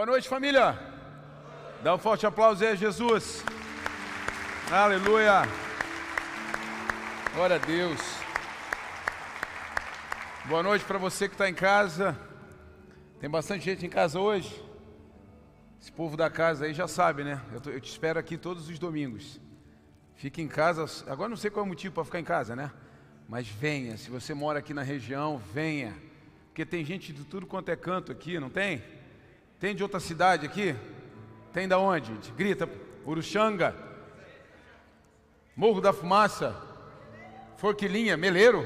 Boa noite, família. Dá um forte aplauso aí a Jesus. Aleluia. Glória a Deus. Boa noite para você que está em casa. Tem bastante gente em casa hoje. Esse povo da casa aí já sabe, né? Eu, tô, eu te espero aqui todos os domingos. Fique em casa. Agora não sei qual é o motivo para ficar em casa, né? Mas venha. Se você mora aqui na região, venha. Porque tem gente de tudo quanto é canto aqui, não tem? Tem de outra cidade aqui? Tem da onde? Grita, Uruxanga, Morro da Fumaça, Forquilinha, Meleiro.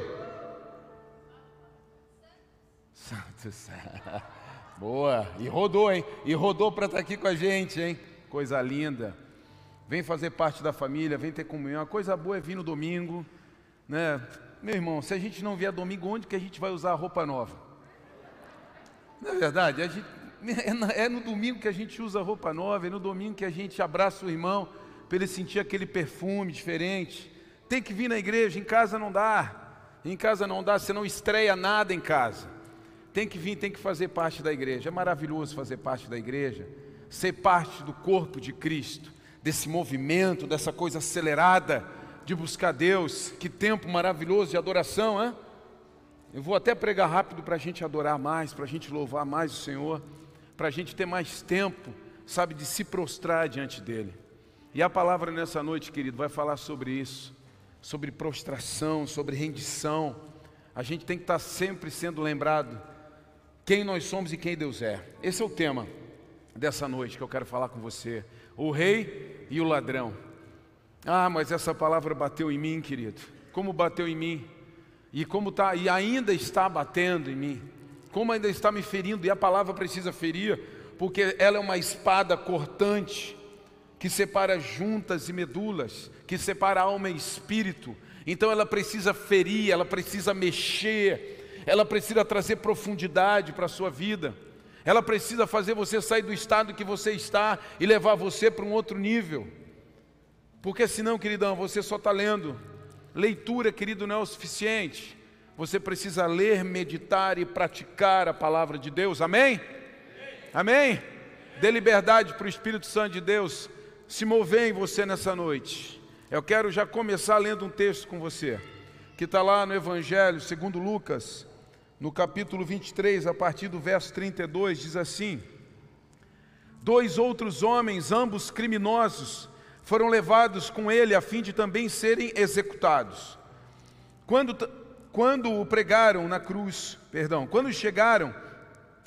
Santo. Boa. E rodou, hein? E rodou para estar tá aqui com a gente, hein? Coisa linda. Vem fazer parte da família, vem ter comunhão. A coisa boa é vir no domingo, né? Meu irmão, se a gente não vier domingo, onde que a gente vai usar a roupa nova? Não é verdade? A gente, é, é no domingo que a gente usa roupa nova, é no domingo que a gente abraça o irmão para ele sentir aquele perfume diferente. Tem que vir na igreja, em casa não dá. Em casa não dá, você não estreia nada em casa. Tem que vir, tem que fazer parte da igreja. É maravilhoso fazer parte da igreja, ser parte do corpo de Cristo, desse movimento, dessa coisa acelerada de buscar Deus. Que tempo maravilhoso de adoração, hein? Eu vou até pregar rápido para a gente adorar mais, para a gente louvar mais o Senhor para a gente ter mais tempo, sabe, de se prostrar diante dEle. E a palavra nessa noite, querido, vai falar sobre isso, sobre prostração, sobre rendição. A gente tem que estar sempre sendo lembrado quem nós somos e quem Deus é. Esse é o tema dessa noite que eu quero falar com você: o rei e o ladrão. Ah, mas essa palavra bateu em mim, querido. Como bateu em mim? E como tá e ainda está batendo em mim como ainda está me ferindo, e a palavra precisa ferir, porque ela é uma espada cortante, que separa juntas e medulas, que separa alma e espírito. Então ela precisa ferir, ela precisa mexer, ela precisa trazer profundidade para a sua vida. Ela precisa fazer você sair do estado que você está e levar você para um outro nível. Porque senão, queridão, você só está lendo. Leitura, querido, não é o suficiente. Você precisa ler, meditar e praticar a palavra de Deus. Amém? Amém? Dê liberdade para o Espírito Santo de Deus se mover em você nessa noite. Eu quero já começar lendo um texto com você, que está lá no Evangelho, segundo Lucas, no capítulo 23, a partir do verso 32, diz assim: Dois outros homens, ambos criminosos, foram levados com ele a fim de também serem executados. Quando quando o pregaram na cruz, perdão, quando chegaram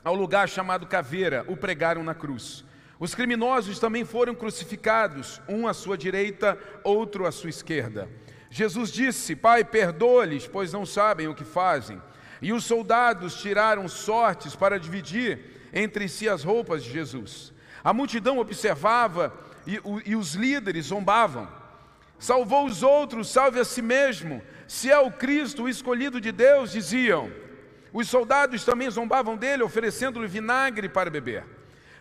ao lugar chamado Caveira, o pregaram na cruz. Os criminosos também foram crucificados, um à sua direita, outro à sua esquerda. Jesus disse: Pai, perdoa-lhes, pois não sabem o que fazem. E os soldados tiraram sortes para dividir entre si as roupas de Jesus. A multidão observava e, e os líderes zombavam. Salvou os outros, salve a si mesmo se é o Cristo, o escolhido de Deus, diziam. Os soldados também zombavam dele, oferecendo-lhe vinagre para beber.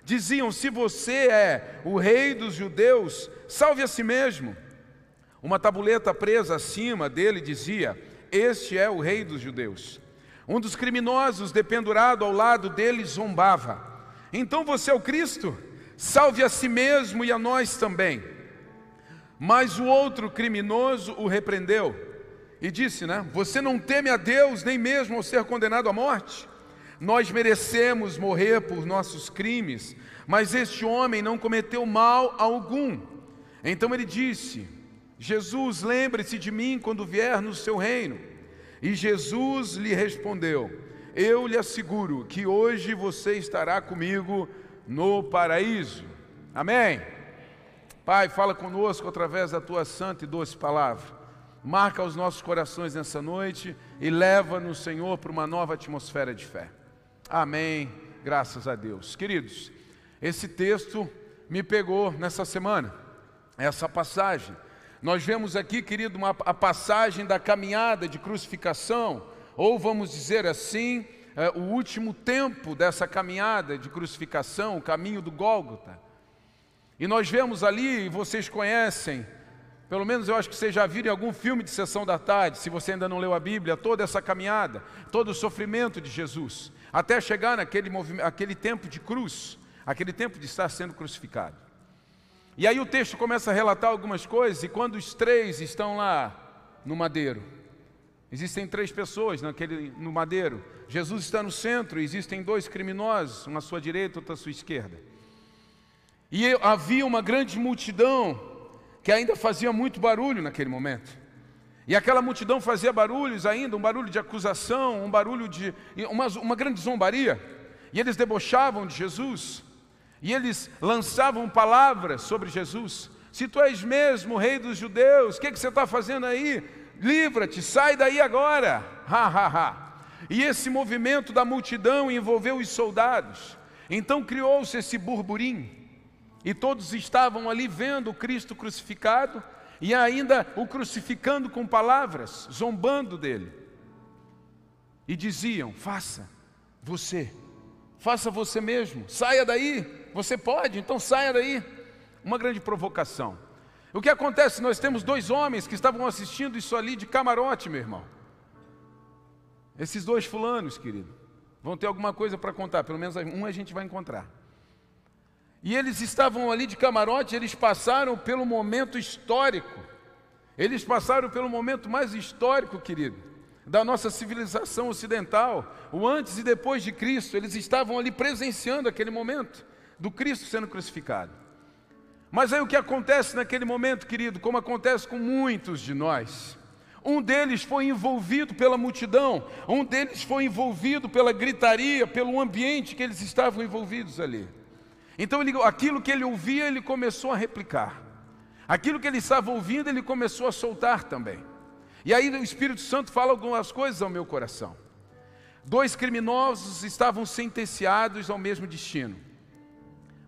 Diziam: Se você é o rei dos judeus, salve a si mesmo. Uma tabuleta presa acima dele dizia: Este é o rei dos judeus. Um dos criminosos, dependurado ao lado dele, zombava: Então você é o Cristo? Salve a si mesmo e a nós também. Mas o outro criminoso o repreendeu e disse, né? Você não teme a Deus nem mesmo ao ser condenado à morte? Nós merecemos morrer por nossos crimes, mas este homem não cometeu mal algum. Então ele disse: Jesus, lembre-se de mim quando vier no seu reino. E Jesus lhe respondeu: Eu lhe asseguro que hoje você estará comigo no paraíso. Amém. Pai, fala conosco através da tua santa e doce palavra marca os nossos corações nessa noite e leva-nos, Senhor, para uma nova atmosfera de fé. Amém. Graças a Deus. Queridos, esse texto me pegou nessa semana, essa passagem. Nós vemos aqui, querido, uma, a passagem da caminhada de crucificação, ou vamos dizer assim, é, o último tempo dessa caminhada de crucificação, o caminho do Gólgota. E nós vemos ali, vocês conhecem, pelo menos eu acho que vocês já viram em algum filme de sessão da tarde, se você ainda não leu a Bíblia, toda essa caminhada, todo o sofrimento de Jesus, até chegar naquele aquele tempo de cruz, aquele tempo de estar sendo crucificado. E aí o texto começa a relatar algumas coisas, e quando os três estão lá no madeiro, existem três pessoas naquele, no madeiro, Jesus está no centro, existem dois criminosos, um à sua direita, outro à sua esquerda. E havia uma grande multidão que ainda fazia muito barulho naquele momento. E aquela multidão fazia barulhos ainda, um barulho de acusação, um barulho de. uma, uma grande zombaria. E eles debochavam de Jesus. E eles lançavam palavras sobre Jesus. Se tu és mesmo rei dos judeus, o que, que você está fazendo aí? Livra-te, sai daí agora. Ha, ha, ha. E esse movimento da multidão envolveu os soldados. Então criou-se esse burburinho. E todos estavam ali vendo o Cristo crucificado e ainda o crucificando com palavras, zombando dele. E diziam: Faça você, faça você mesmo, saia daí, você pode, então saia daí. Uma grande provocação. O que acontece? Nós temos dois homens que estavam assistindo isso ali de camarote, meu irmão. Esses dois fulanos, querido, vão ter alguma coisa para contar, pelo menos um a gente vai encontrar. E eles estavam ali de camarote, eles passaram pelo momento histórico. Eles passaram pelo momento mais histórico, querido, da nossa civilização ocidental, o antes e depois de Cristo. Eles estavam ali presenciando aquele momento do Cristo sendo crucificado. Mas aí o que acontece naquele momento, querido, como acontece com muitos de nós? Um deles foi envolvido pela multidão, um deles foi envolvido pela gritaria, pelo ambiente que eles estavam envolvidos ali. Então, ele, aquilo que ele ouvia, ele começou a replicar. Aquilo que ele estava ouvindo, ele começou a soltar também. E aí o Espírito Santo fala algumas coisas ao meu coração. Dois criminosos estavam sentenciados ao mesmo destino.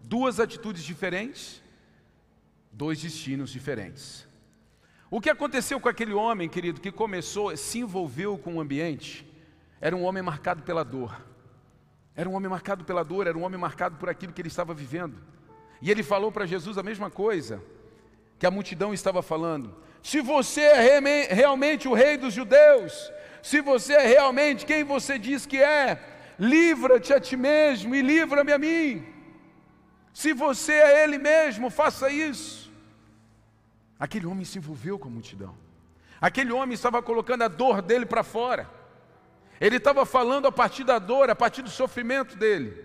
Duas atitudes diferentes, dois destinos diferentes. O que aconteceu com aquele homem, querido, que começou, se envolveu com o ambiente, era um homem marcado pela dor. Era um homem marcado pela dor, era um homem marcado por aquilo que ele estava vivendo. E ele falou para Jesus a mesma coisa que a multidão estava falando: Se você é realmente o rei dos judeus, se você é realmente quem você diz que é, livra-te a ti mesmo e livra-me a mim. Se você é Ele mesmo, faça isso. Aquele homem se envolveu com a multidão. Aquele homem estava colocando a dor dele para fora. Ele estava falando a partir da dor, a partir do sofrimento dele.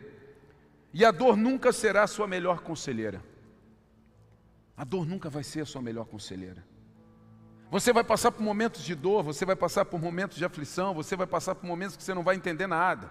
E a dor nunca será a sua melhor conselheira. A dor nunca vai ser a sua melhor conselheira. Você vai passar por momentos de dor, você vai passar por momentos de aflição, você vai passar por momentos que você não vai entender nada.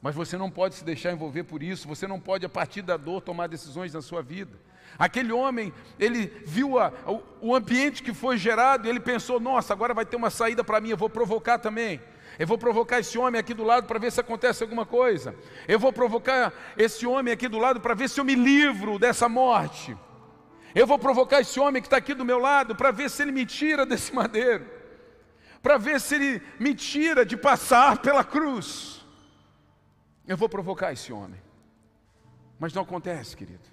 Mas você não pode se deixar envolver por isso, você não pode, a partir da dor, tomar decisões na sua vida. Aquele homem, ele viu a, o, o ambiente que foi gerado e ele pensou: nossa, agora vai ter uma saída para mim, eu vou provocar também. Eu vou provocar esse homem aqui do lado para ver se acontece alguma coisa. Eu vou provocar esse homem aqui do lado para ver se eu me livro dessa morte. Eu vou provocar esse homem que está aqui do meu lado para ver se ele me tira desse madeiro. Para ver se ele me tira de passar pela cruz. Eu vou provocar esse homem. Mas não acontece, querido.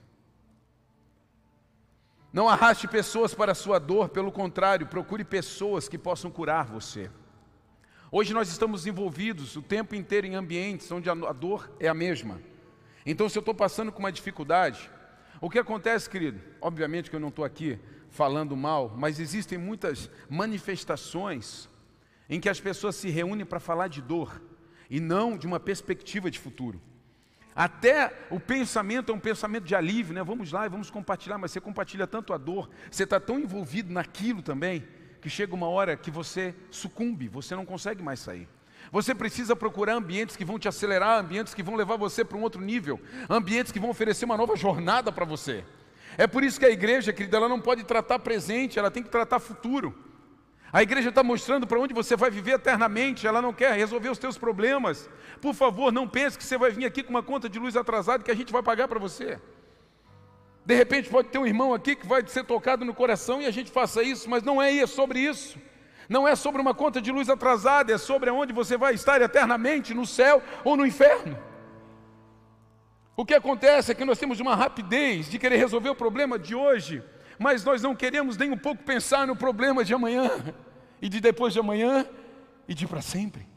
Não arraste pessoas para a sua dor, pelo contrário, procure pessoas que possam curar você. Hoje nós estamos envolvidos o tempo inteiro em ambientes onde a dor é a mesma. Então, se eu estou passando com uma dificuldade, o que acontece, querido? Obviamente que eu não estou aqui falando mal, mas existem muitas manifestações em que as pessoas se reúnem para falar de dor e não de uma perspectiva de futuro. Até o pensamento é um pensamento de alívio, né? Vamos lá e vamos compartilhar, mas você compartilha tanto a dor, você está tão envolvido naquilo também, que chega uma hora que você sucumbe, você não consegue mais sair. Você precisa procurar ambientes que vão te acelerar, ambientes que vão levar você para um outro nível, ambientes que vão oferecer uma nova jornada para você. É por isso que a igreja, querida, ela não pode tratar presente, ela tem que tratar futuro. A igreja está mostrando para onde você vai viver eternamente, ela não quer resolver os teus problemas. Por favor, não pense que você vai vir aqui com uma conta de luz atrasada que a gente vai pagar para você. De repente pode ter um irmão aqui que vai ser tocado no coração e a gente faça isso, mas não é, é sobre isso. Não é sobre uma conta de luz atrasada, é sobre onde você vai estar eternamente, no céu ou no inferno. O que acontece é que nós temos uma rapidez de querer resolver o problema de hoje mas nós não queremos nem um pouco pensar no problema de amanhã, e de depois de amanhã, e de para sempre.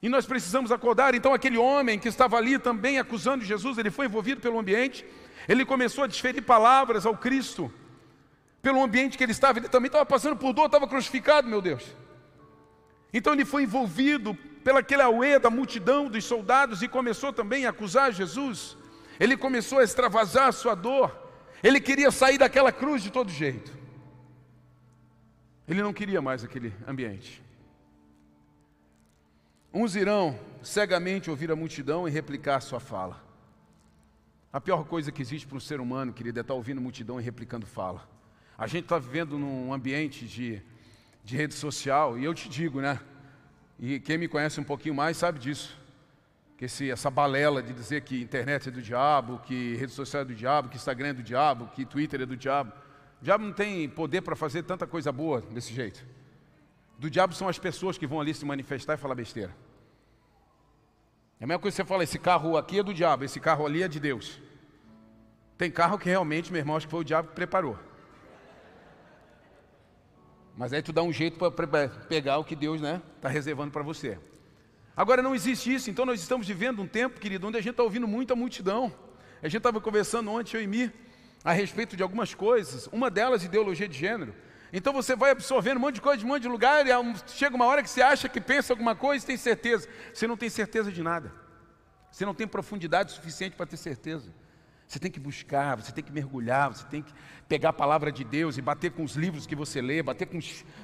E nós precisamos acordar. Então, aquele homem que estava ali também acusando Jesus, ele foi envolvido pelo ambiente, ele começou a desferir palavras ao Cristo, pelo ambiente que ele estava. Ele também estava passando por dor, estava crucificado, meu Deus. Então, ele foi envolvido pelaquele auê da multidão dos soldados e começou também a acusar Jesus. Ele começou a extravasar a sua dor. Ele queria sair daquela cruz de todo jeito. Ele não queria mais aquele ambiente. Uns irão cegamente ouvir a multidão e replicar sua fala. A pior coisa que existe para um ser humano, querido, é estar ouvindo a multidão e replicando fala. A gente está vivendo num ambiente de, de rede social, e eu te digo, né? E quem me conhece um pouquinho mais sabe disso. Que esse, essa balela de dizer que internet é do diabo, que rede social é do diabo, que Instagram é do diabo, que Twitter é do diabo. O diabo não tem poder para fazer tanta coisa boa desse jeito. Do diabo são as pessoas que vão ali se manifestar e falar besteira. É a mesma coisa que você fala, esse carro aqui é do diabo, esse carro ali é de Deus. Tem carro que realmente, meu irmão, acho que foi o diabo que preparou. Mas aí tu dá um jeito para pegar o que Deus está né, tá reservando para você. Agora não existe isso, então nós estamos vivendo um tempo, querido, onde a gente está ouvindo muita multidão. A gente estava conversando ontem, eu e Mi, a respeito de algumas coisas, uma delas ideologia de gênero. Então você vai absorvendo um monte de coisa de um monte de lugar, e chega uma hora que você acha que pensa alguma coisa e tem certeza. Você não tem certeza de nada. Você não tem profundidade suficiente para ter certeza. Você tem que buscar, você tem que mergulhar, você tem que pegar a palavra de Deus e bater com os livros que você lê, bater com,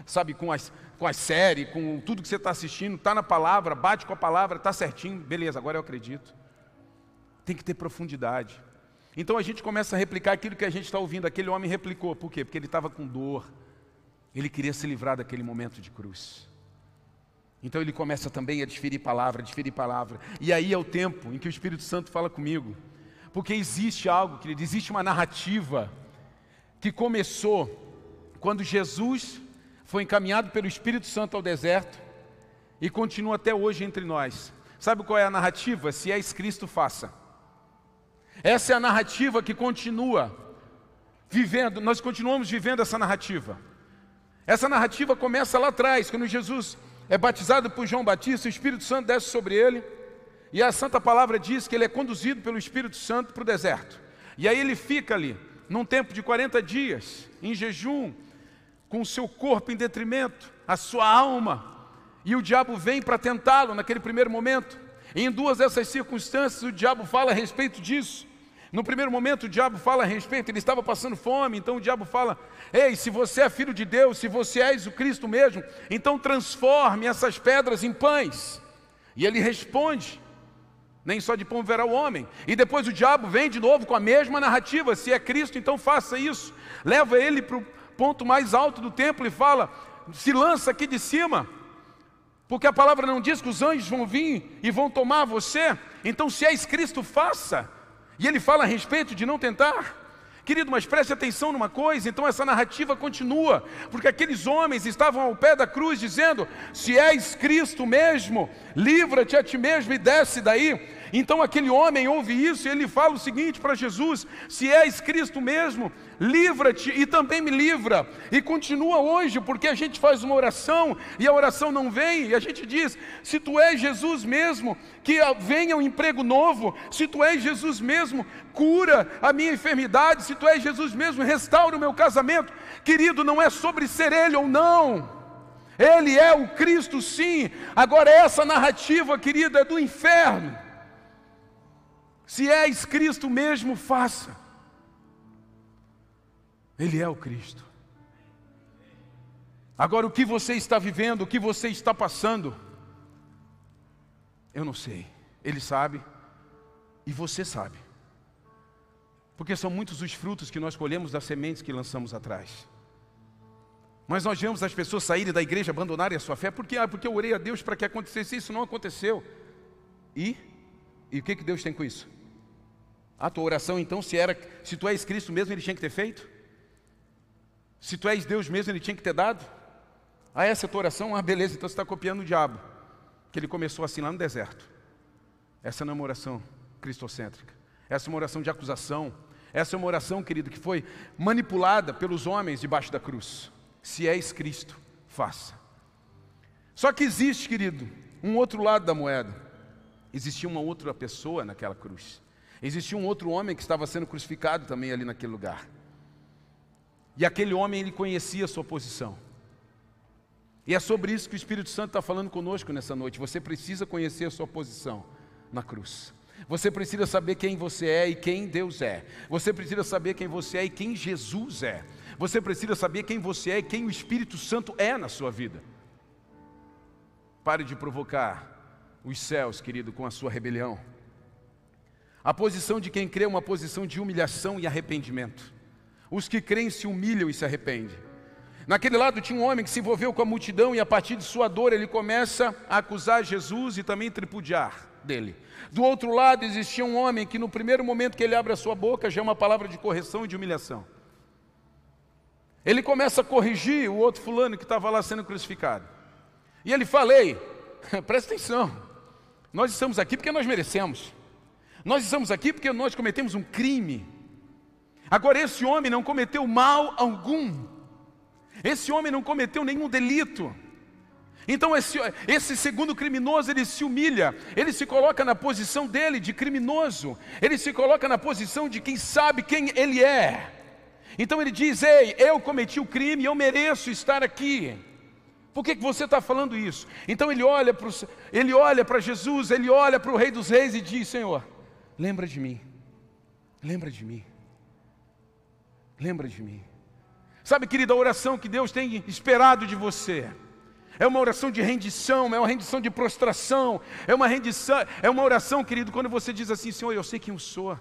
sabe, com as, com as séries, com tudo que você está assistindo, está na palavra, bate com a palavra, está certinho, beleza, agora eu acredito. Tem que ter profundidade. Então a gente começa a replicar aquilo que a gente está ouvindo. Aquele homem replicou, por quê? Porque ele estava com dor, ele queria se livrar daquele momento de cruz. Então ele começa também a desferir palavra, desferir palavra. E aí é o tempo em que o Espírito Santo fala comigo. Porque existe algo, querido, existe uma narrativa que começou quando Jesus foi encaminhado pelo Espírito Santo ao deserto e continua até hoje entre nós. Sabe qual é a narrativa? Se és Cristo, faça. Essa é a narrativa que continua vivendo, nós continuamos vivendo essa narrativa. Essa narrativa começa lá atrás, quando Jesus é batizado por João Batista, o Espírito Santo desce sobre ele, e a Santa Palavra diz que ele é conduzido pelo Espírito Santo para o deserto. E aí ele fica ali, num tempo de 40 dias, em jejum, com o seu corpo em detrimento, a sua alma, e o diabo vem para tentá-lo naquele primeiro momento. E em duas dessas circunstâncias, o diabo fala a respeito disso. No primeiro momento, o diabo fala a respeito, ele estava passando fome, então o diabo fala: Ei, se você é filho de Deus, se você és o Cristo mesmo, então transforme essas pedras em pães. E ele responde: Nem só de pão verá o homem. E depois o diabo vem de novo com a mesma narrativa: Se é Cristo, então faça isso. Leva ele para o ponto mais alto do templo e fala: Se lança aqui de cima. Porque a palavra não diz que os anjos vão vir e vão tomar você. Então, se és Cristo, faça. E ele fala a respeito de não tentar. Querido, mas preste atenção numa coisa, então essa narrativa continua, porque aqueles homens estavam ao pé da cruz dizendo: se és Cristo mesmo, livra-te a ti mesmo e desce daí. Então aquele homem ouve isso e ele fala o seguinte para Jesus: se és Cristo mesmo, livra-te e também me livra. E continua hoje, porque a gente faz uma oração e a oração não vem, e a gente diz: se tu és Jesus mesmo, que venha um emprego novo, se tu és Jesus mesmo, cura a minha enfermidade, se tu és Jesus mesmo, restaura o meu casamento. Querido, não é sobre ser ele ou não. Ele é o Cristo, sim. Agora, essa narrativa, querida, é do inferno. Se és Cristo mesmo, faça. Ele é o Cristo. Agora, o que você está vivendo, o que você está passando, eu não sei. Ele sabe e você sabe. Porque são muitos os frutos que nós colhemos das sementes que lançamos atrás. Mas nós vemos as pessoas saírem da igreja, abandonarem a sua fé, porque, ah, porque eu orei a Deus para que acontecesse isso, não aconteceu. E? E o que, que Deus tem com isso? A tua oração, então, se era, se tu és Cristo mesmo, ele tinha que ter feito? Se tu és Deus mesmo, ele tinha que ter dado? Ah, essa é a tua oração? Ah, beleza, então você está copiando o diabo. Que ele começou assim lá no deserto. Essa não é uma oração cristocêntrica. Essa é uma oração de acusação. Essa é uma oração, querido, que foi manipulada pelos homens debaixo da cruz. Se és Cristo, faça. Só que existe, querido, um outro lado da moeda. Existia uma outra pessoa naquela cruz. Existia um outro homem que estava sendo crucificado também ali naquele lugar. E aquele homem, ele conhecia a sua posição. E é sobre isso que o Espírito Santo está falando conosco nessa noite. Você precisa conhecer a sua posição na cruz. Você precisa saber quem você é e quem Deus é. Você precisa saber quem você é e quem Jesus é. Você precisa saber quem você é e quem o Espírito Santo é na sua vida. Pare de provocar os céus, querido, com a sua rebelião. A posição de quem crê é uma posição de humilhação e arrependimento. Os que creem se humilham e se arrependem. Naquele lado tinha um homem que se envolveu com a multidão e a partir de sua dor ele começa a acusar Jesus e também tripudiar dele. Do outro lado existia um homem que no primeiro momento que ele abre a sua boca já é uma palavra de correção e de humilhação. Ele começa a corrigir o outro fulano que estava lá sendo crucificado. E ele fala, ei, presta atenção, nós estamos aqui porque nós merecemos. Nós estamos aqui porque nós cometemos um crime. Agora, esse homem não cometeu mal algum. Esse homem não cometeu nenhum delito. Então esse, esse, segundo criminoso, ele se humilha, ele se coloca na posição dele de criminoso, ele se coloca na posição de quem sabe quem ele é. Então ele diz: Ei, eu cometi o crime, eu mereço estar aqui. Por que, que você está falando isso? Então ele olha para ele olha para Jesus, ele olha para o Rei dos Reis e diz: Senhor, lembra de mim, lembra de mim, lembra de mim. Sabe, querida, a oração que Deus tem esperado de você é uma oração de rendição, é uma rendição de prostração, é uma rendição, é uma oração, querido, quando você diz assim, Senhor, eu sei quem eu sou.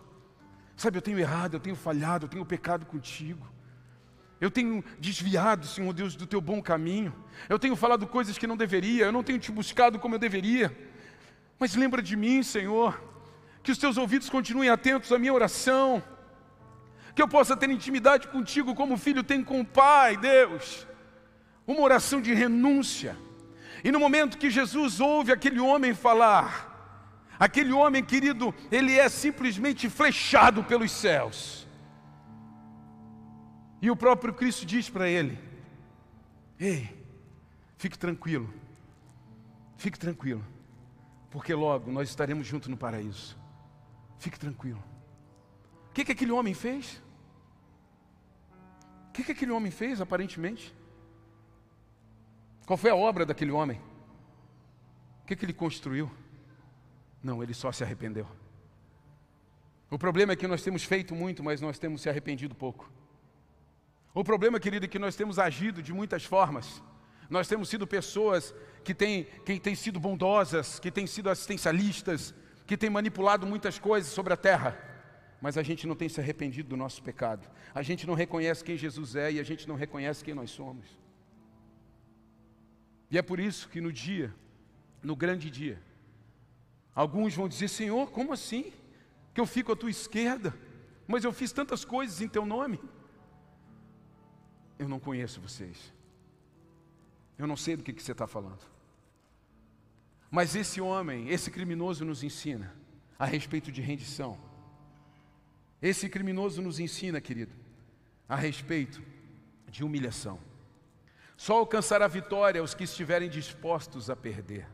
Sabe, eu tenho errado, eu tenho falhado, eu tenho pecado contigo. Eu tenho desviado, Senhor Deus, do teu bom caminho. Eu tenho falado coisas que não deveria, eu não tenho te buscado como eu deveria. Mas lembra de mim, Senhor, que os teus ouvidos continuem atentos à minha oração que eu possa ter intimidade contigo como o filho tem com o pai, Deus. Uma oração de renúncia. E no momento que Jesus ouve aquele homem falar, aquele homem querido, ele é simplesmente flechado pelos céus. E o próprio Cristo diz para ele: Ei, fique tranquilo, fique tranquilo, porque logo nós estaremos juntos no paraíso. Fique tranquilo. O que, que aquele homem fez? que, que aquele homem fez, aparentemente? Qual foi a obra daquele homem? O que, que ele construiu? Não, ele só se arrependeu. O problema é que nós temos feito muito, mas nós temos se arrependido pouco. O problema, querido, é que nós temos agido de muitas formas. Nós temos sido pessoas que têm, que têm sido bondosas, que têm sido assistencialistas, que têm manipulado muitas coisas sobre a terra mas a gente não tem se arrependido do nosso pecado. A gente não reconhece quem Jesus é e a gente não reconhece quem nós somos. E é por isso que no dia, no grande dia, alguns vão dizer: Senhor, como assim? Que eu fico à tua esquerda, mas eu fiz tantas coisas em teu nome. Eu não conheço vocês. Eu não sei do que, que você está falando. Mas esse homem, esse criminoso, nos ensina a respeito de rendição esse criminoso nos ensina, querido, a respeito de humilhação. Só alcançará vitória os que estiverem dispostos a perder.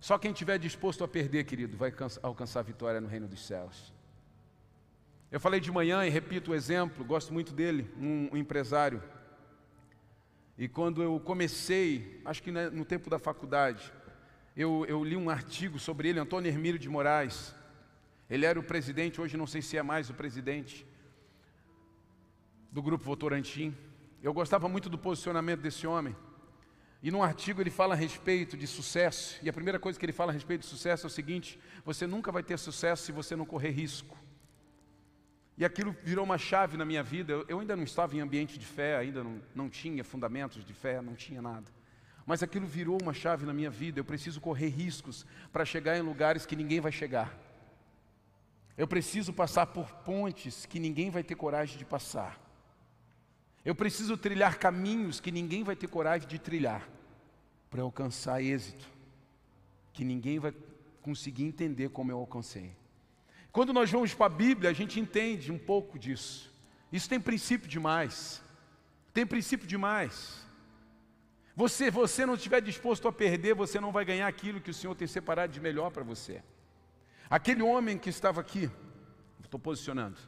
Só quem estiver disposto a perder, querido, vai alcançar vitória no reino dos céus. Eu falei de manhã e repito o exemplo, gosto muito dele, um, um empresário. E quando eu comecei, acho que no tempo da faculdade, eu, eu li um artigo sobre ele, Antônio Hermílio de Moraes. Ele era o presidente, hoje não sei se é mais o presidente do grupo Votorantim. Eu gostava muito do posicionamento desse homem. E num artigo ele fala a respeito de sucesso. E a primeira coisa que ele fala a respeito de sucesso é o seguinte: você nunca vai ter sucesso se você não correr risco. E aquilo virou uma chave na minha vida. Eu ainda não estava em ambiente de fé, ainda não, não tinha fundamentos de fé, não tinha nada. Mas aquilo virou uma chave na minha vida. Eu preciso correr riscos para chegar em lugares que ninguém vai chegar. Eu preciso passar por pontes que ninguém vai ter coragem de passar. Eu preciso trilhar caminhos que ninguém vai ter coragem de trilhar para alcançar êxito, que ninguém vai conseguir entender como eu alcancei. Quando nós vamos para a Bíblia, a gente entende um pouco disso. Isso tem princípio demais. Tem princípio demais. Você, você não estiver disposto a perder, você não vai ganhar aquilo que o Senhor tem separado de melhor para você. Aquele homem que estava aqui, estou posicionando,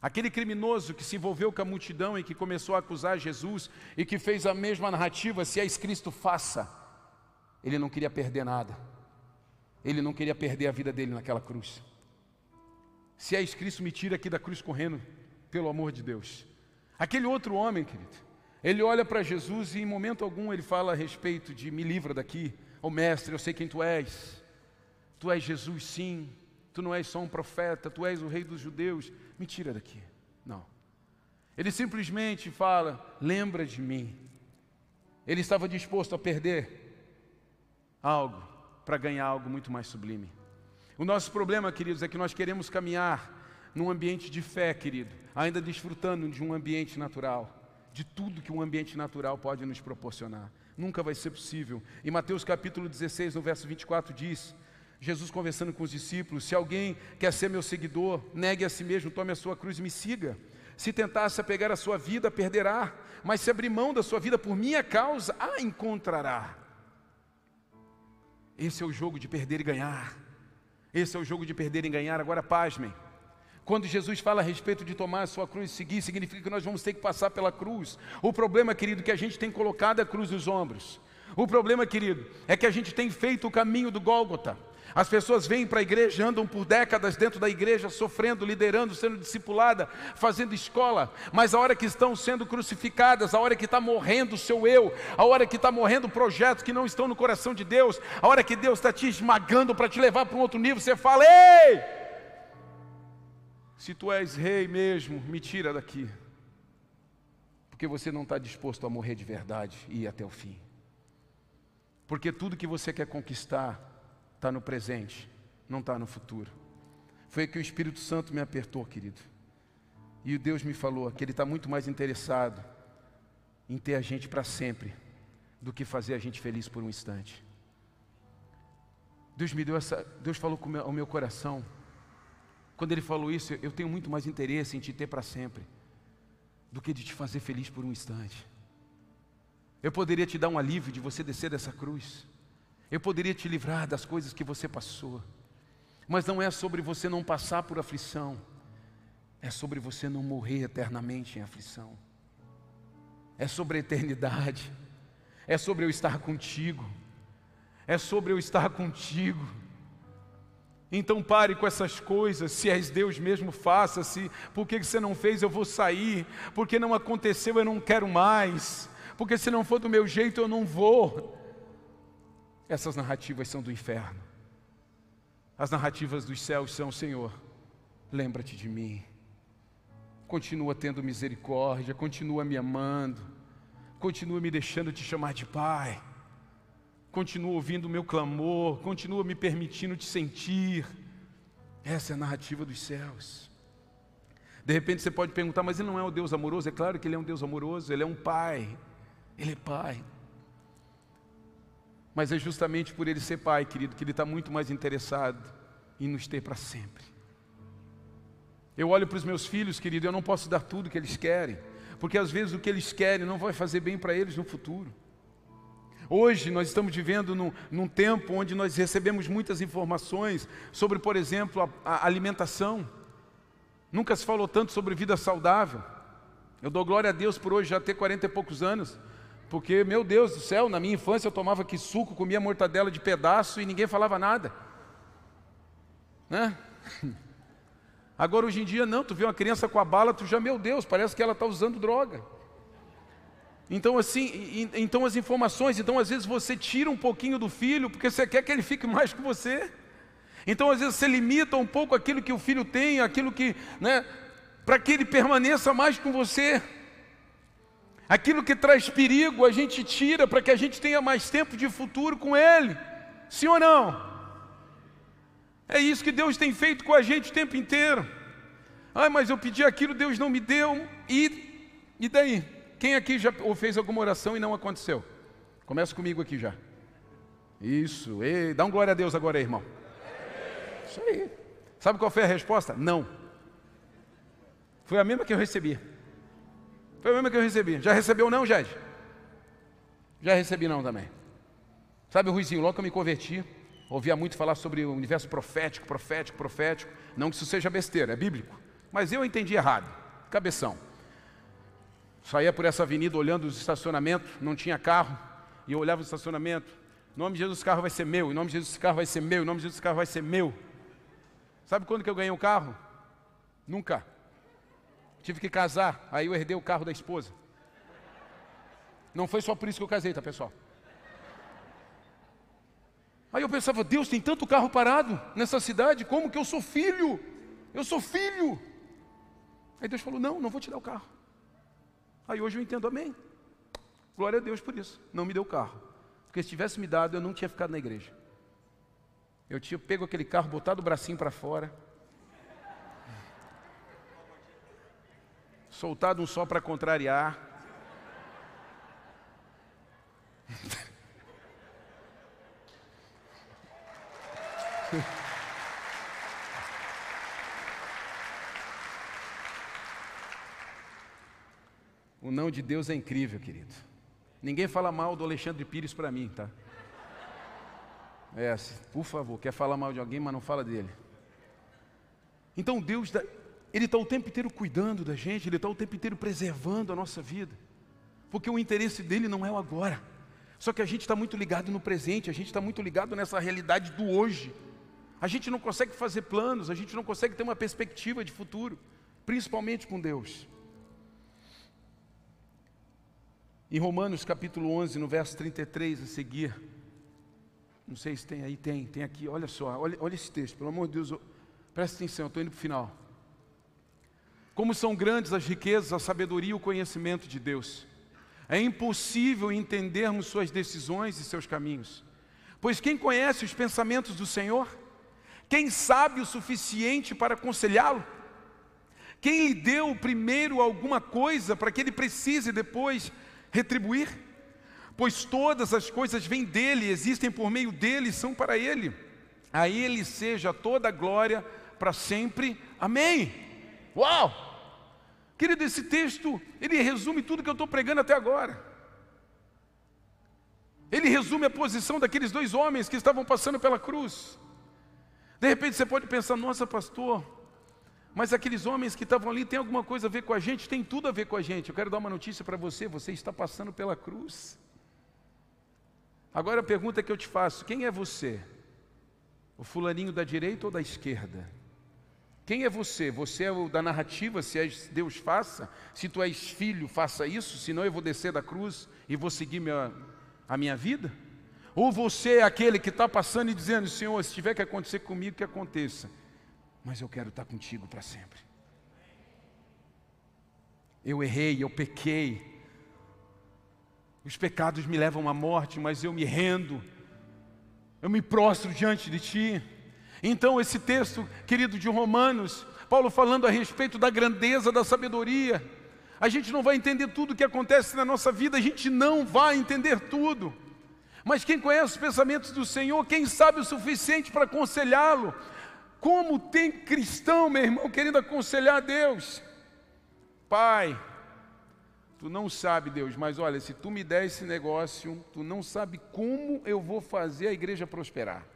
aquele criminoso que se envolveu com a multidão e que começou a acusar Jesus e que fez a mesma narrativa, se és Cristo, faça. Ele não queria perder nada. Ele não queria perder a vida dele naquela cruz. Se és Cristo, me tira aqui da cruz correndo, pelo amor de Deus. Aquele outro homem, querido, ele olha para Jesus e em momento algum ele fala a respeito de me livra daqui, ô oh, mestre, eu sei quem tu és. Tu és Jesus, sim. Tu não és só um profeta, tu és o rei dos judeus. Me tira daqui. Não. Ele simplesmente fala: lembra de mim. Ele estava disposto a perder algo para ganhar algo muito mais sublime. O nosso problema, queridos, é que nós queremos caminhar num ambiente de fé, querido, ainda desfrutando de um ambiente natural, de tudo que um ambiente natural pode nos proporcionar. Nunca vai ser possível. Em Mateus capítulo 16, no verso 24, diz: Jesus conversando com os discípulos: Se alguém quer ser meu seguidor, negue a si mesmo, tome a sua cruz e me siga. Se tentasse pegar a sua vida, perderá, mas se abrir mão da sua vida por minha causa, a encontrará. Esse é o jogo de perder e ganhar. Esse é o jogo de perder e ganhar. Agora, pasmem. Quando Jesus fala a respeito de tomar a sua cruz e seguir, significa que nós vamos ter que passar pela cruz. O problema, querido, é que a gente tem colocado a cruz nos ombros. O problema, querido, é que a gente tem feito o caminho do Gólgota. As pessoas vêm para a igreja, andam por décadas dentro da igreja, sofrendo, liderando, sendo discipulada, fazendo escola, mas a hora que estão sendo crucificadas, a hora que está morrendo o seu eu, a hora que está morrendo projetos que não estão no coração de Deus, a hora que Deus está te esmagando para te levar para um outro nível, você fala: Ei! Se tu és rei mesmo, me tira daqui, porque você não está disposto a morrer de verdade e ir até o fim. Porque tudo que você quer conquistar, está no presente, não está no futuro. Foi que o Espírito Santo me apertou, querido. E Deus me falou que Ele está muito mais interessado em ter a gente para sempre do que fazer a gente feliz por um instante. Deus me deu essa, Deus falou com o meu coração. Quando Ele falou isso, eu tenho muito mais interesse em te ter para sempre do que de te fazer feliz por um instante. Eu poderia te dar um alívio de você descer dessa cruz. Eu poderia te livrar das coisas que você passou, mas não é sobre você não passar por aflição, é sobre você não morrer eternamente em aflição, é sobre a eternidade, é sobre eu estar contigo, é sobre eu estar contigo. Então pare com essas coisas, se és Deus mesmo, faça, se por que você não fez, eu vou sair, porque não aconteceu, eu não quero mais, porque se não for do meu jeito, eu não vou. Essas narrativas são do inferno. As narrativas dos céus são, Senhor, lembra-te de mim. Continua tendo misericórdia, continua me amando, continua me deixando te chamar de Pai, continua ouvindo o meu clamor, continua me permitindo te sentir. Essa é a narrativa dos céus. De repente você pode perguntar, mas ele não é um Deus amoroso? É claro que ele é um Deus amoroso, ele é um Pai, ele é Pai. Mas é justamente por ele ser pai, querido, que ele está muito mais interessado em nos ter para sempre. Eu olho para os meus filhos, querido, eu não posso dar tudo que eles querem, porque às vezes o que eles querem não vai fazer bem para eles no futuro. Hoje nós estamos vivendo num, num, tempo onde nós recebemos muitas informações sobre, por exemplo, a, a alimentação. Nunca se falou tanto sobre vida saudável. Eu dou glória a Deus por hoje já ter 40 e poucos anos, porque, meu Deus do céu, na minha infância eu tomava que suco, comia mortadela de pedaço e ninguém falava nada. Né? Agora hoje em dia não, tu vê uma criança com a bala, tu já, meu Deus, parece que ela está usando droga. Então assim, então as informações, então às vezes você tira um pouquinho do filho porque você quer que ele fique mais com você. Então às vezes você limita um pouco aquilo que o filho tem, aquilo que, né, para que ele permaneça mais com você. Aquilo que traz perigo, a gente tira para que a gente tenha mais tempo de futuro com Ele. Sim ou não? É isso que Deus tem feito com a gente o tempo inteiro. Ah, mas eu pedi aquilo, Deus não me deu. E, e daí? Quem aqui já ou fez alguma oração e não aconteceu? Começa comigo aqui já. Isso. Ei, dá um glória a Deus agora aí, irmão. Isso aí. Sabe qual foi a resposta? Não. Foi a mesma que eu recebi. Foi a mesma que eu recebi. Já recebeu não, Jade? Já recebi não também. Sabe, Ruizinho, logo que eu me converti, ouvia muito falar sobre o universo profético, profético, profético. Não que isso seja besteira, é bíblico. Mas eu entendi errado. Cabeção. Saía por essa avenida olhando os estacionamentos, não tinha carro, e eu olhava o estacionamento. Em nome de Jesus, esse carro vai ser meu. Em nome de Jesus, esse carro vai ser meu. Em nome de Jesus, esse carro vai ser meu. Sabe quando que eu ganhei um carro? Nunca. Tive que casar, aí eu herdei o carro da esposa. Não foi só por isso que eu casei, tá, pessoal? Aí eu pensava, Deus, tem tanto carro parado nessa cidade, como que eu sou filho? Eu sou filho. Aí Deus falou: Não, não vou te dar o carro. Aí hoje eu entendo, amém. Glória a Deus por isso. Não me deu carro. Porque se tivesse me dado, eu não tinha ficado na igreja. Eu tinha pego aquele carro, botado o bracinho para fora, soltado um só para contrariar. O não de Deus é incrível, querido. Ninguém fala mal do Alexandre Pires para mim, tá? É, por favor, quer falar mal de alguém, mas não fala dele. Então Deus, Ele está o tempo inteiro cuidando da gente, Ele está o tempo inteiro preservando a nossa vida. Porque o interesse dele não é o agora. Só que a gente está muito ligado no presente, a gente está muito ligado nessa realidade do hoje. A gente não consegue fazer planos, a gente não consegue ter uma perspectiva de futuro, principalmente com Deus. Em Romanos capítulo 11, no verso 33 a seguir, não sei se tem aí, tem, tem aqui, olha só, olha, olha esse texto, pelo amor de Deus, presta atenção, estou indo para o final. Como são grandes as riquezas, a sabedoria e o conhecimento de Deus. É impossível entendermos suas decisões e seus caminhos. Pois quem conhece os pensamentos do Senhor? Quem sabe o suficiente para aconselhá-lo? Quem lhe deu primeiro alguma coisa para que ele precise depois retribuir? Pois todas as coisas vêm dele, existem por meio dele, são para ele. A ele seja toda a glória para sempre. Amém. Uau! Querido, esse texto, ele resume tudo que eu estou pregando até agora. Ele resume a posição daqueles dois homens que estavam passando pela cruz. De repente você pode pensar, nossa pastor, mas aqueles homens que estavam ali têm alguma coisa a ver com a gente? Tem tudo a ver com a gente. Eu quero dar uma notícia para você: você está passando pela cruz. Agora a pergunta que eu te faço: quem é você? O fulaninho da direita ou da esquerda? Quem é você? Você é o da narrativa, se és Deus faça, se tu és filho, faça isso, senão eu vou descer da cruz e vou seguir minha, a minha vida? Ou você é aquele que está passando e dizendo, Senhor, se tiver que acontecer comigo, que aconteça mas eu quero estar contigo para sempre. Eu errei, eu pequei. Os pecados me levam à morte, mas eu me rendo. Eu me prostro diante de ti. Então, esse texto, querido de Romanos, Paulo falando a respeito da grandeza da sabedoria. A gente não vai entender tudo o que acontece na nossa vida, a gente não vai entender tudo. Mas quem conhece os pensamentos do Senhor, quem sabe o suficiente para aconselhá-lo, como tem cristão, meu irmão, querendo aconselhar a Deus? Pai, tu não sabe, Deus, mas olha, se tu me der esse negócio, tu não sabe como eu vou fazer a igreja prosperar.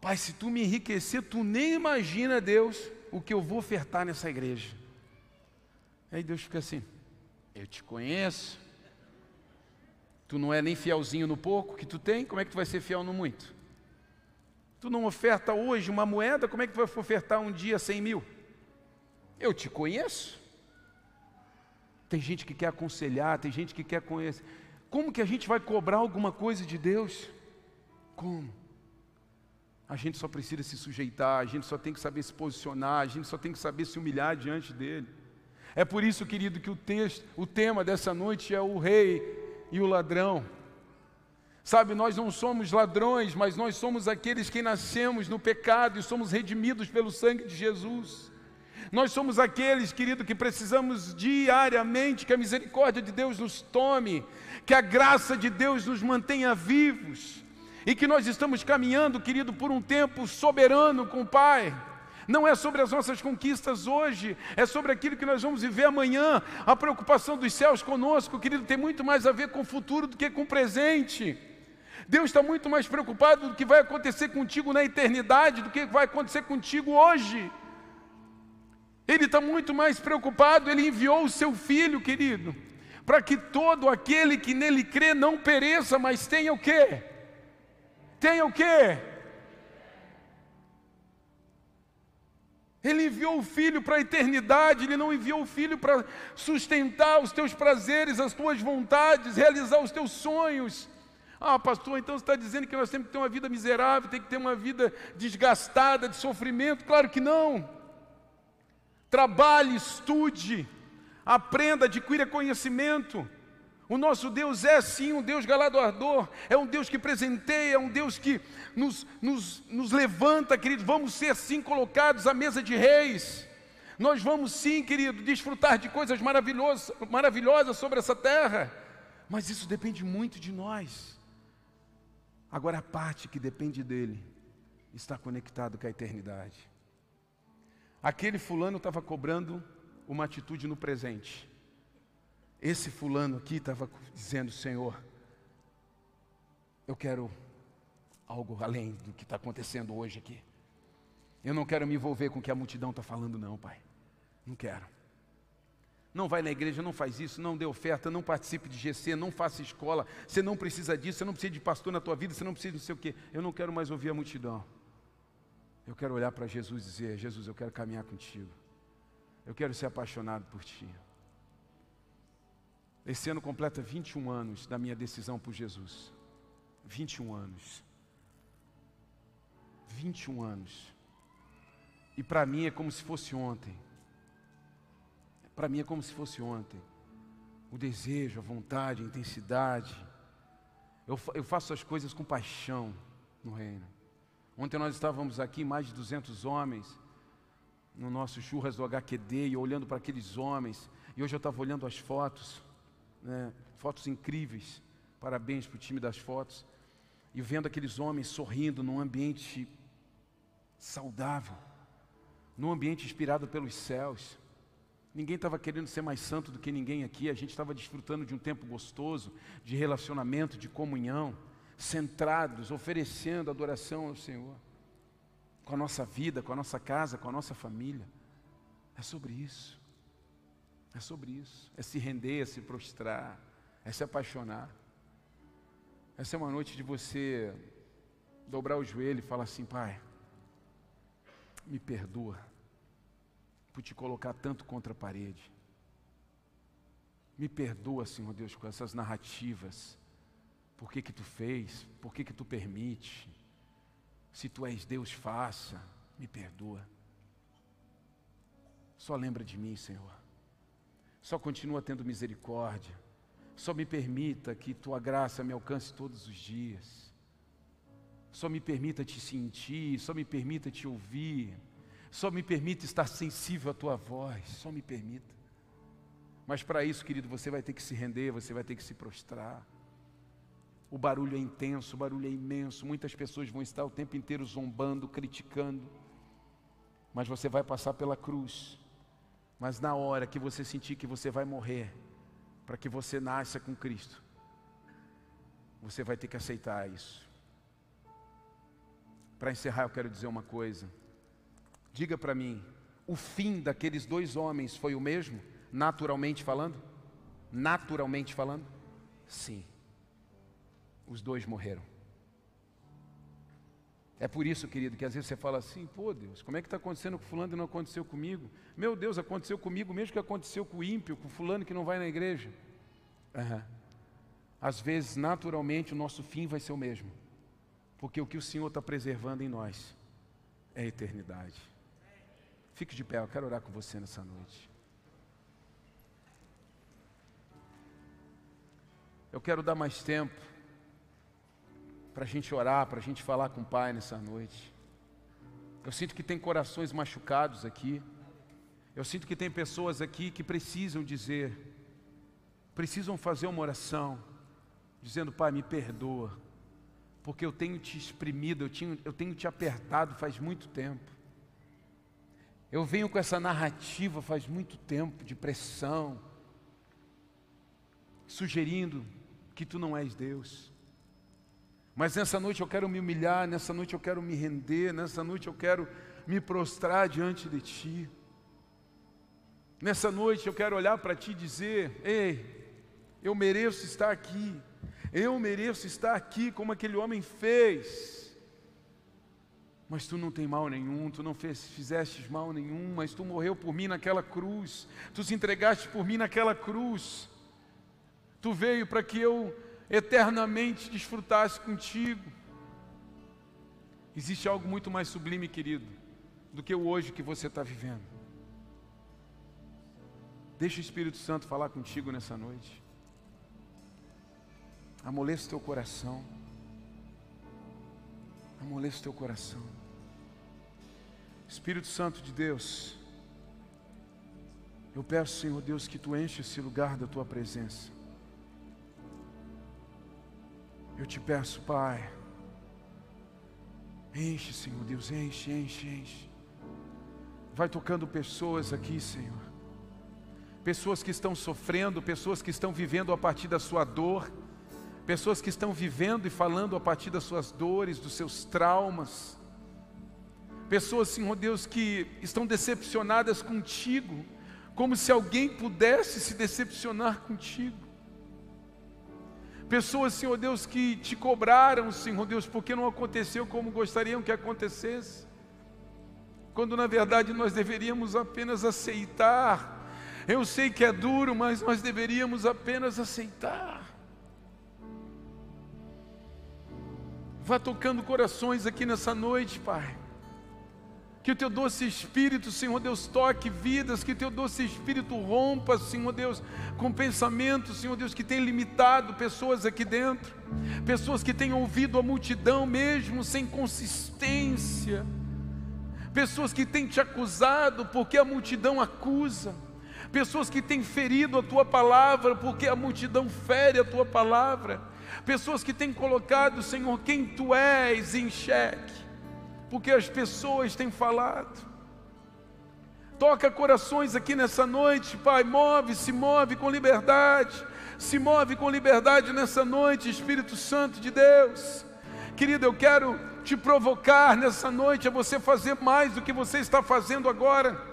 Pai, se tu me enriquecer, tu nem imagina, Deus, o que eu vou ofertar nessa igreja. Aí Deus fica assim: Eu te conheço. Tu não é nem fielzinho no pouco que tu tem, como é que tu vai ser fiel no muito? Tu não oferta hoje uma moeda, como é que tu vai ofertar um dia cem mil? Eu te conheço. Tem gente que quer aconselhar, tem gente que quer conhecer. Como que a gente vai cobrar alguma coisa de Deus? Como? A gente só precisa se sujeitar, a gente só tem que saber se posicionar, a gente só tem que saber se humilhar diante dele. É por isso, querido, que o texto, o tema dessa noite é o rei e o ladrão. Sabe, nós não somos ladrões, mas nós somos aqueles que nascemos no pecado e somos redimidos pelo sangue de Jesus. Nós somos aqueles, querido, que precisamos diariamente que a misericórdia de Deus nos tome, que a graça de Deus nos mantenha vivos e que nós estamos caminhando, querido, por um tempo soberano com o Pai. não é sobre as nossas conquistas hoje, é sobre aquilo que nós vamos viver amanhã. A preocupação dos céus conosco, querido, tem muito mais a ver com o futuro do que com o presente. Deus está muito mais preocupado do que vai acontecer contigo na eternidade do que vai acontecer contigo hoje. Ele está muito mais preocupado, ele enviou o seu filho, querido, para que todo aquele que nele crê não pereça, mas tenha o quê? Tenha o quê? Ele enviou o filho para a eternidade, ele não enviou o filho para sustentar os teus prazeres, as tuas vontades, realizar os teus sonhos. Ah, pastor, então você está dizendo que nós temos que ter uma vida miserável, tem que ter uma vida desgastada, de sofrimento? Claro que não. Trabalhe, estude, aprenda, adquira conhecimento. O nosso Deus é sim um Deus galardoador, é um Deus que presenteia, é um Deus que nos, nos, nos levanta, querido. Vamos ser sim colocados à mesa de reis. Nós vamos sim, querido, desfrutar de coisas maravilhosas, maravilhosas sobre essa terra, mas isso depende muito de nós. Agora, a parte que depende dele está conectado com a eternidade. Aquele fulano estava cobrando uma atitude no presente. Esse fulano aqui estava dizendo: Senhor, eu quero algo além do que está acontecendo hoje aqui. Eu não quero me envolver com o que a multidão está falando, não, Pai. Não quero. Não vai na igreja, não faz isso, não dê oferta, não participe de GC, não faça escola. Você não precisa disso, você não precisa de pastor na tua vida, você não precisa de não sei o quê. Eu não quero mais ouvir a multidão. Eu quero olhar para Jesus e dizer: Jesus, eu quero caminhar contigo. Eu quero ser apaixonado por ti. Esse ano completa 21 anos da minha decisão por Jesus. 21 anos. 21 anos. E para mim é como se fosse ontem. Para mim é como se fosse ontem. O desejo, a vontade, a intensidade. Eu, eu faço as coisas com paixão no reino. Ontem nós estávamos aqui, mais de 200 homens, no nosso churras do HQD, e olhando para aqueles homens. E hoje eu estava olhando as fotos né, fotos incríveis. Parabéns para o time das fotos. E vendo aqueles homens sorrindo num ambiente saudável, num ambiente inspirado pelos céus. Ninguém estava querendo ser mais santo do que ninguém aqui, a gente estava desfrutando de um tempo gostoso, de relacionamento, de comunhão, centrados, oferecendo adoração ao Senhor, com a nossa vida, com a nossa casa, com a nossa família. É sobre isso. É sobre isso. É se render, é se prostrar, é se apaixonar. Essa é uma noite de você dobrar o joelho e falar assim: Pai, me perdoa por te colocar tanto contra a parede. Me perdoa, Senhor Deus, com essas narrativas. Por que que tu fez? Por que que tu permite? Se tu és Deus, faça. Me perdoa. Só lembra de mim, Senhor. Só continua tendo misericórdia. Só me permita que tua graça me alcance todos os dias. Só me permita te sentir, só me permita te ouvir. Só me permita estar sensível à tua voz, só me permita. Mas para isso, querido, você vai ter que se render, você vai ter que se prostrar. O barulho é intenso, o barulho é imenso. Muitas pessoas vão estar o tempo inteiro zombando, criticando. Mas você vai passar pela cruz. Mas na hora que você sentir que você vai morrer, para que você nasça com Cristo, você vai ter que aceitar isso. Para encerrar, eu quero dizer uma coisa. Diga para mim, o fim daqueles dois homens foi o mesmo, naturalmente falando? Naturalmente falando? Sim. Os dois morreram. É por isso, querido, que às vezes você fala assim: pô, Deus, como é que está acontecendo com Fulano e não aconteceu comigo? Meu Deus, aconteceu comigo mesmo que aconteceu com o ímpio, com Fulano que não vai na igreja. Uhum. Às vezes, naturalmente, o nosso fim vai ser o mesmo, porque o que o Senhor está preservando em nós é a eternidade. Fique de pé, eu quero orar com você nessa noite. Eu quero dar mais tempo para a gente orar, para a gente falar com o Pai nessa noite. Eu sinto que tem corações machucados aqui. Eu sinto que tem pessoas aqui que precisam dizer, precisam fazer uma oração, dizendo: Pai, me perdoa, porque eu tenho te exprimido, eu, tinha, eu tenho te apertado faz muito tempo. Eu venho com essa narrativa faz muito tempo de pressão, sugerindo que tu não és Deus. Mas nessa noite eu quero me humilhar, nessa noite eu quero me render, nessa noite eu quero me prostrar diante de ti. Nessa noite eu quero olhar para ti e dizer: Ei, eu mereço estar aqui, eu mereço estar aqui como aquele homem fez. Mas tu não tem mal nenhum, tu não fez, fizeste mal nenhum, mas tu morreu por mim naquela cruz, tu se entregaste por mim naquela cruz. Tu veio para que eu eternamente desfrutasse contigo. Existe algo muito mais sublime, querido, do que o hoje que você está vivendo. Deixa o Espírito Santo falar contigo nessa noite. Amoleça o teu coração. Amoleça o teu coração. Espírito Santo de Deus, eu peço, Senhor Deus, que tu enche esse lugar da tua presença. Eu te peço, Pai, enche, Senhor Deus, enche, enche, enche. Vai tocando pessoas aqui, Senhor. Pessoas que estão sofrendo, pessoas que estão vivendo a partir da sua dor, pessoas que estão vivendo e falando a partir das suas dores, dos seus traumas Pessoas, Senhor Deus, que estão decepcionadas contigo, como se alguém pudesse se decepcionar contigo. Pessoas, Senhor Deus, que te cobraram, Senhor Deus, porque não aconteceu como gostariam que acontecesse. Quando na verdade nós deveríamos apenas aceitar. Eu sei que é duro, mas nós deveríamos apenas aceitar. Vá tocando corações aqui nessa noite, Pai. Que o teu doce Espírito, Senhor Deus, toque vidas, que o teu doce Espírito rompa, Senhor Deus, com pensamentos, Senhor Deus, que tem limitado pessoas aqui dentro, pessoas que têm ouvido a multidão mesmo sem consistência, pessoas que têm te acusado porque a multidão acusa, pessoas que têm ferido a tua palavra porque a multidão fere a tua palavra, pessoas que têm colocado, Senhor, quem tu és em xeque porque as pessoas têm falado. Toca corações aqui nessa noite, Pai. Move, se move com liberdade. Se move com liberdade nessa noite, Espírito Santo de Deus. Querido, eu quero te provocar nessa noite a você fazer mais do que você está fazendo agora.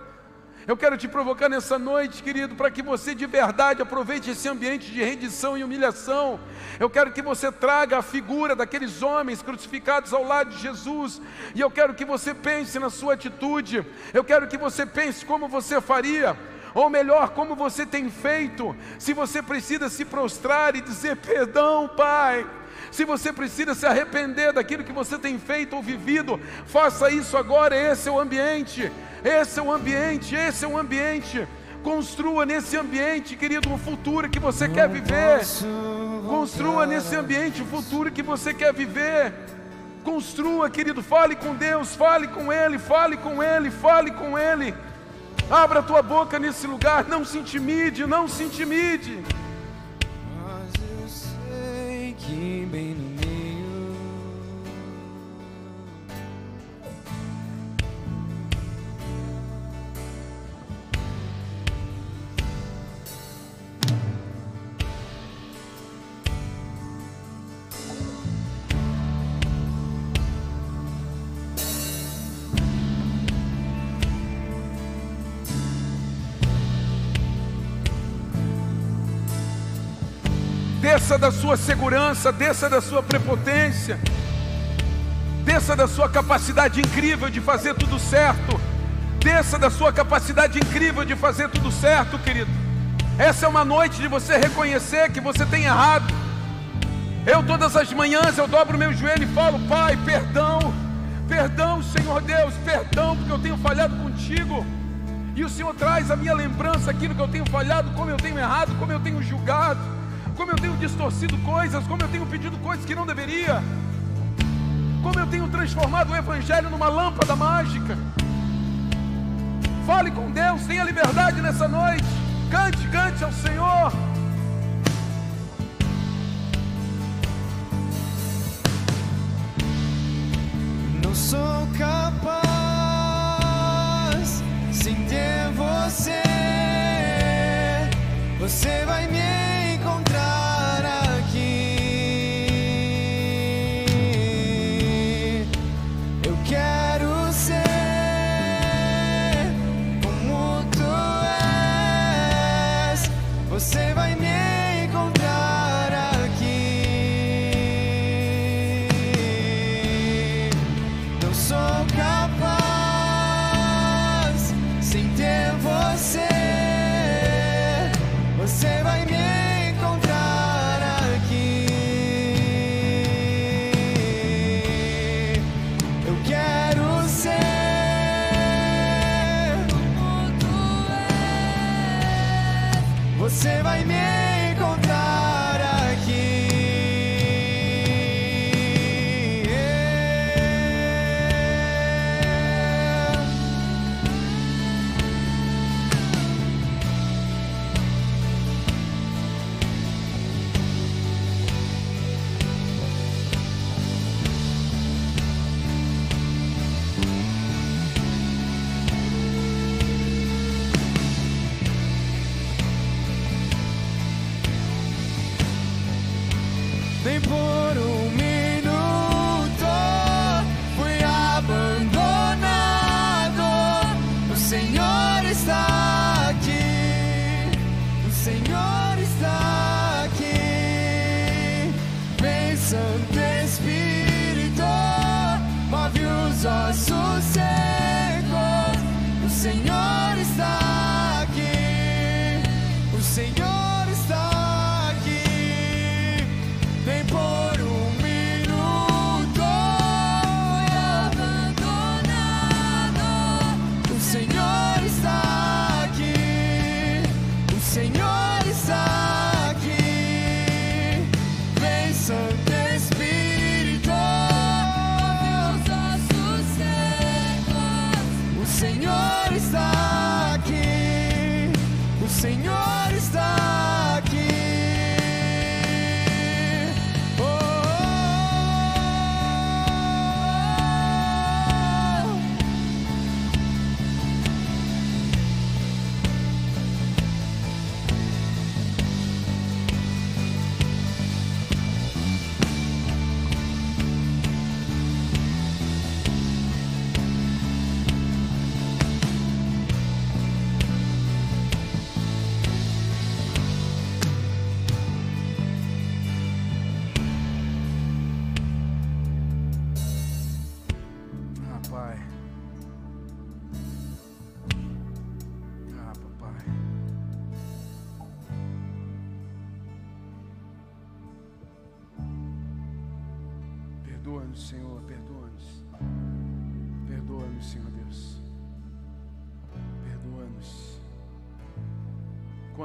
Eu quero te provocar nessa noite, querido, para que você de verdade aproveite esse ambiente de rendição e humilhação. Eu quero que você traga a figura daqueles homens crucificados ao lado de Jesus, e eu quero que você pense na sua atitude. Eu quero que você pense como você faria ou melhor, como você tem feito, se você precisa se prostrar e dizer perdão, Pai, se você precisa se arrepender daquilo que você tem feito ou vivido, faça isso agora. Esse é o ambiente, esse é o ambiente, esse é o ambiente. Construa nesse ambiente, querido, o futuro que você quer viver. Construa nesse ambiente o futuro que você quer viver. Construa, querido, fale com Deus, fale com Ele, fale com Ele, fale com Ele. Abra a tua boca nesse lugar, não se intimide, não se intimide. Desça da sua segurança, desça da sua prepotência, desça da sua capacidade incrível de fazer tudo certo, desça da sua capacidade incrível de fazer tudo certo, querido. Essa é uma noite de você reconhecer que você tem errado. Eu todas as manhãs eu dobro meu joelho e falo, Pai, perdão, perdão, Senhor Deus, perdão porque eu tenho falhado contigo. E o Senhor traz a minha lembrança aquilo que eu tenho falhado, como eu tenho errado, como eu tenho julgado como eu tenho distorcido coisas, como eu tenho pedido coisas que não deveria, como eu tenho transformado o Evangelho numa lâmpada mágica. Fale com Deus, tenha liberdade nessa noite. Cante, cante ao Senhor. Não sou capaz você, você vai me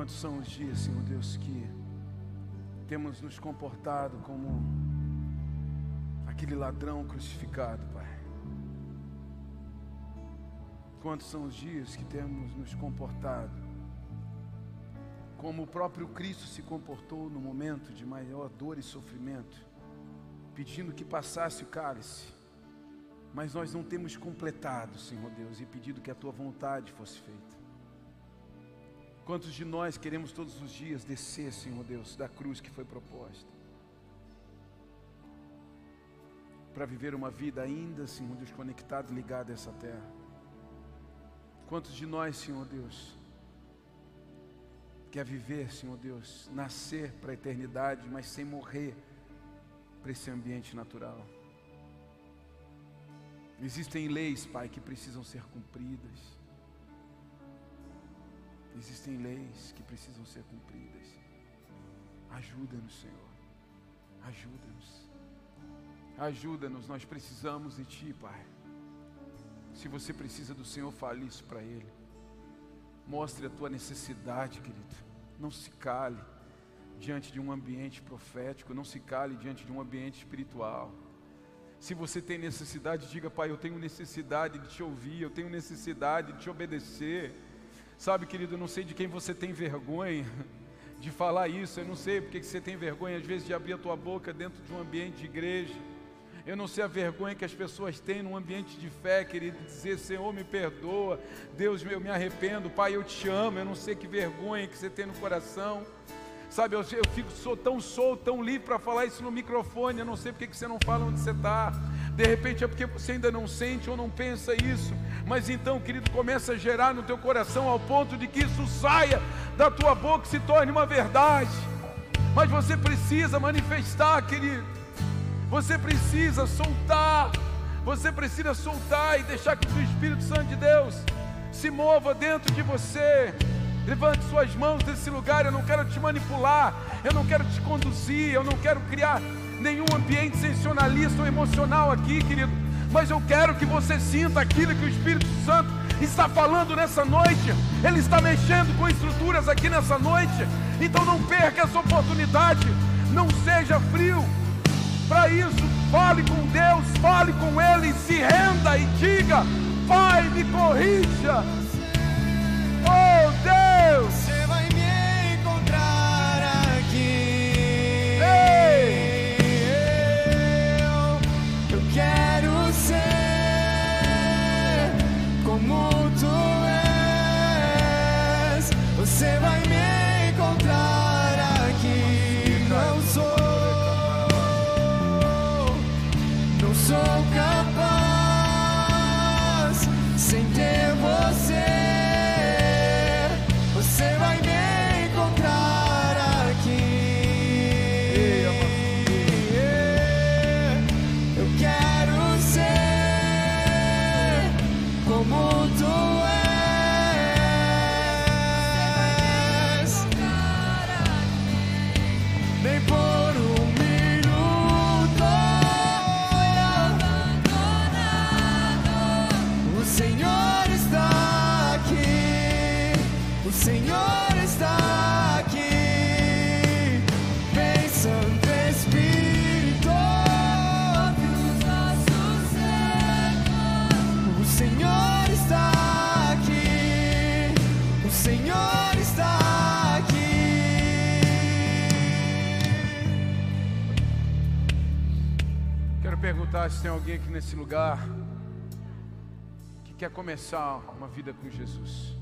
Quantos são os dias, Senhor Deus, que temos nos comportado como aquele ladrão crucificado, Pai. Quantos são os dias que temos nos comportado como o próprio Cristo se comportou no momento de maior dor e sofrimento, pedindo que passasse o cálice, mas nós não temos completado, Senhor Deus, e pedido que a tua vontade fosse feita. Quantos de nós queremos todos os dias descer, Senhor Deus, da cruz que foi proposta? Para viver uma vida ainda, Senhor Deus, conectado, ligado a essa terra. Quantos de nós, Senhor Deus, quer viver, Senhor Deus, nascer para a eternidade, mas sem morrer para esse ambiente natural? Existem leis, Pai, que precisam ser cumpridas. Existem leis que precisam ser cumpridas. Ajuda-nos, Senhor. Ajuda-nos. Ajuda-nos, nós precisamos de Ti, Pai. Se você precisa do Senhor, fale isso para Ele. Mostre a tua necessidade, querido. Não se cale diante de um ambiente profético, não se cale diante de um ambiente espiritual. Se você tem necessidade, diga, Pai, eu tenho necessidade de te ouvir, eu tenho necessidade de te obedecer. Sabe, querido, eu não sei de quem você tem vergonha de falar isso, eu não sei porque que você tem vergonha às vezes de abrir a tua boca dentro de um ambiente de igreja. Eu não sei a vergonha que as pessoas têm num ambiente de fé, querido, dizer: Senhor, me perdoa, Deus, eu me arrependo, Pai, eu te amo. Eu não sei que vergonha que você tem no coração. Sabe, eu, eu fico sou tão solto, tão livre para falar isso no microfone. Eu não sei porque que você não fala onde você está. De repente é porque você ainda não sente ou não pensa isso. Mas então, querido, começa a gerar no teu coração ao ponto de que isso saia da tua boca e se torne uma verdade. Mas você precisa manifestar, querido. Você precisa soltar. Você precisa soltar e deixar que o Espírito Santo de Deus se mova dentro de você. Levante suas mãos desse lugar. Eu não quero te manipular, eu não quero te conduzir, eu não quero criar nenhum ambiente sensacionalista ou emocional aqui, querido. Mas eu quero que você sinta aquilo que o Espírito Santo está falando nessa noite. Ele está mexendo com estruturas aqui nessa noite. Então não perca essa oportunidade. Não seja frio. Para isso, fale com Deus, fale com Ele, se renda e diga: Pai, me corrija. Oh Deus! Alguém aqui nesse lugar que quer começar uma vida com Jesus.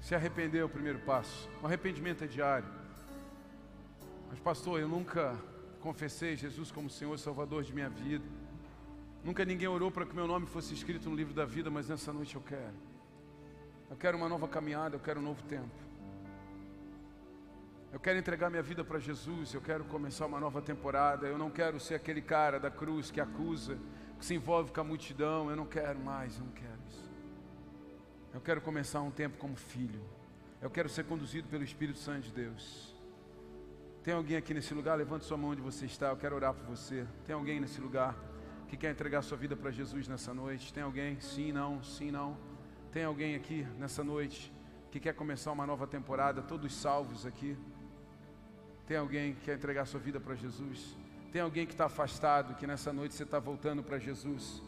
Se arrepender é o primeiro passo. O arrependimento é diário. Mas, pastor, eu nunca confessei Jesus como Senhor e Salvador de minha vida. Nunca ninguém orou para que meu nome fosse escrito no livro da vida, mas nessa noite eu quero. Eu quero uma nova caminhada, eu quero um novo tempo. Eu quero entregar minha vida para Jesus, eu quero começar uma nova temporada. Eu não quero ser aquele cara da cruz que acusa, que se envolve com a multidão. Eu não quero mais, eu não quero isso. Eu quero começar um tempo como filho. Eu quero ser conduzido pelo Espírito Santo de Deus. Tem alguém aqui nesse lugar? Levante sua mão onde você está. Eu quero orar por você. Tem alguém nesse lugar que quer entregar sua vida para Jesus nessa noite? Tem alguém? Sim, não, sim, não. Tem alguém aqui nessa noite que quer começar uma nova temporada? Todos salvos aqui. Tem alguém que quer entregar sua vida para Jesus? Tem alguém que está afastado, que nessa noite você está voltando para Jesus?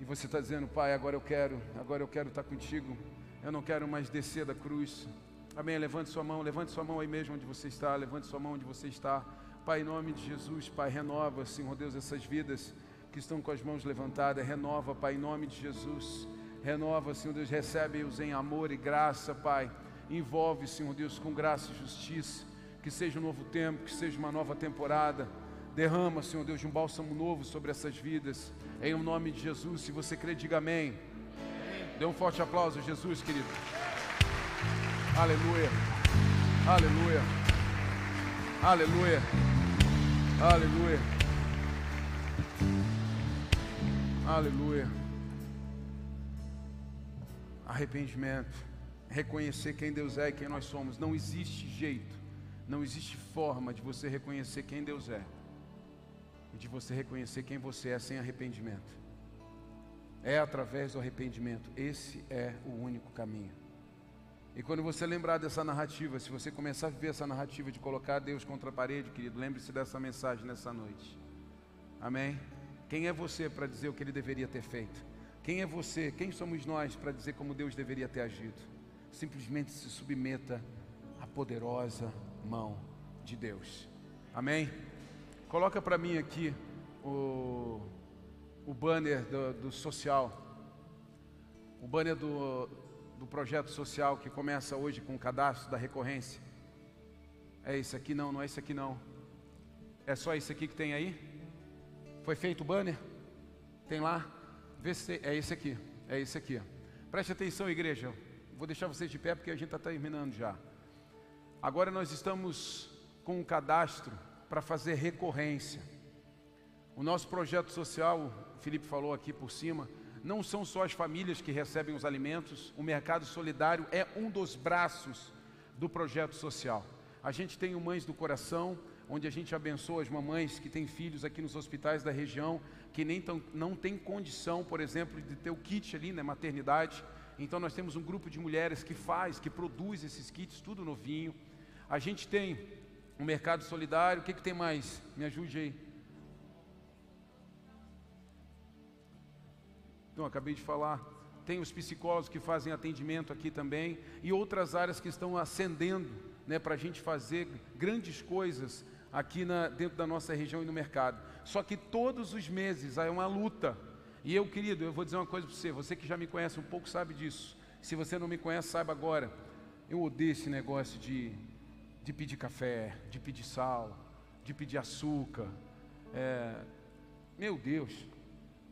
E você está dizendo, Pai, agora eu quero, agora eu quero estar contigo. Eu não quero mais descer da cruz. Amém. Levante sua mão, levante sua mão aí mesmo onde você está, levante sua mão onde você está. Pai, em nome de Jesus, Pai, renova, Senhor Deus, essas vidas que estão com as mãos levantadas. Renova, Pai, em nome de Jesus. Renova, Senhor Deus, recebe-os em amor e graça, Pai. Envolve, Senhor Deus, com graça e justiça. Que seja um novo tempo, que seja uma nova temporada. Derrama, Senhor Deus, de um bálsamo novo sobre essas vidas. Em o nome de Jesus, se você crê, diga amém. Dê um forte aplauso Jesus, querido. Aleluia. Aleluia. Aleluia. Aleluia. Aleluia. Arrependimento. Reconhecer quem Deus é e quem nós somos. Não existe jeito, não existe forma de você reconhecer quem Deus é e de você reconhecer quem você é sem arrependimento. É através do arrependimento. Esse é o único caminho. E quando você lembrar dessa narrativa, se você começar a viver essa narrativa de colocar Deus contra a parede, querido, lembre-se dessa mensagem nessa noite. Amém? Quem é você para dizer o que ele deveria ter feito? Quem é você? Quem somos nós para dizer como Deus deveria ter agido? Simplesmente se submeta à poderosa mão de Deus. Amém? Coloca para mim aqui o, o banner do, do social. O banner do, do projeto social que começa hoje com o cadastro da recorrência. É esse aqui não, não é esse aqui não. É só esse aqui que tem aí? Foi feito o banner? Tem lá? Vê se é esse aqui. É esse aqui. Preste atenção, igreja. Vou deixar vocês de pé porque a gente está terminando já. Agora nós estamos com um cadastro para fazer recorrência. O nosso projeto social, o Felipe falou aqui por cima, não são só as famílias que recebem os alimentos, o mercado solidário é um dos braços do projeto social. A gente tem o Mães do Coração, onde a gente abençoa as mamães que têm filhos aqui nos hospitais da região, que nem tão, não tem condição, por exemplo, de ter o kit ali né, maternidade. Então nós temos um grupo de mulheres que faz, que produz esses kits, tudo novinho. A gente tem o mercado solidário, o que, que tem mais? Me ajude aí. Então, acabei de falar. Tem os psicólogos que fazem atendimento aqui também e outras áreas que estão ascendendo né, para a gente fazer grandes coisas aqui na, dentro da nossa região e no mercado. Só que todos os meses é uma luta. E eu, querido, eu vou dizer uma coisa para você. Você que já me conhece um pouco sabe disso. Se você não me conhece, saiba agora. Eu odeio esse negócio de de pedir café, de pedir sal, de pedir açúcar. É, meu Deus,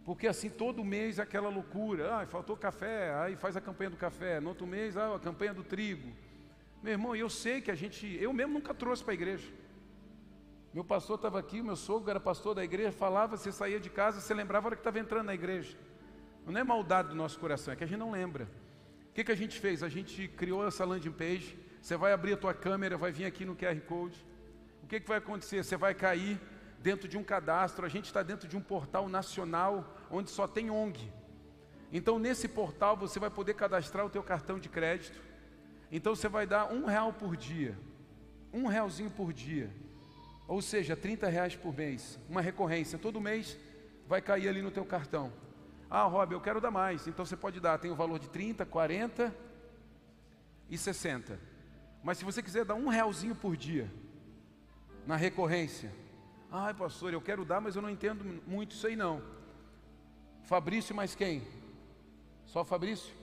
porque assim todo mês aquela loucura, ah, faltou café, aí faz a campanha do café, no outro mês ah, a campanha do trigo. Meu irmão, eu sei que a gente, eu mesmo nunca trouxe para a igreja. Meu pastor estava aqui, meu sogro era pastor da igreja, falava, você saía de casa, você lembrava a hora que estava entrando na igreja. Não é maldade do nosso coração, é que a gente não lembra. O que, que a gente fez? A gente criou essa landing page, você vai abrir a tua câmera, vai vir aqui no QR Code. O que, que vai acontecer? Você vai cair dentro de um cadastro. A gente está dentro de um portal nacional onde só tem ONG. Então nesse portal você vai poder cadastrar o teu cartão de crédito. Então você vai dar um real por dia, um realzinho por dia, ou seja, 30 reais por mês, uma recorrência. Todo mês vai cair ali no teu cartão. Ah, Rob, eu quero dar mais. Então você pode dar, tem o valor de 30, 40 e 60. Mas se você quiser dar um realzinho por dia, na recorrência, ai pastor, eu quero dar, mas eu não entendo muito isso aí não. Fabrício mais quem? Só Fabrício?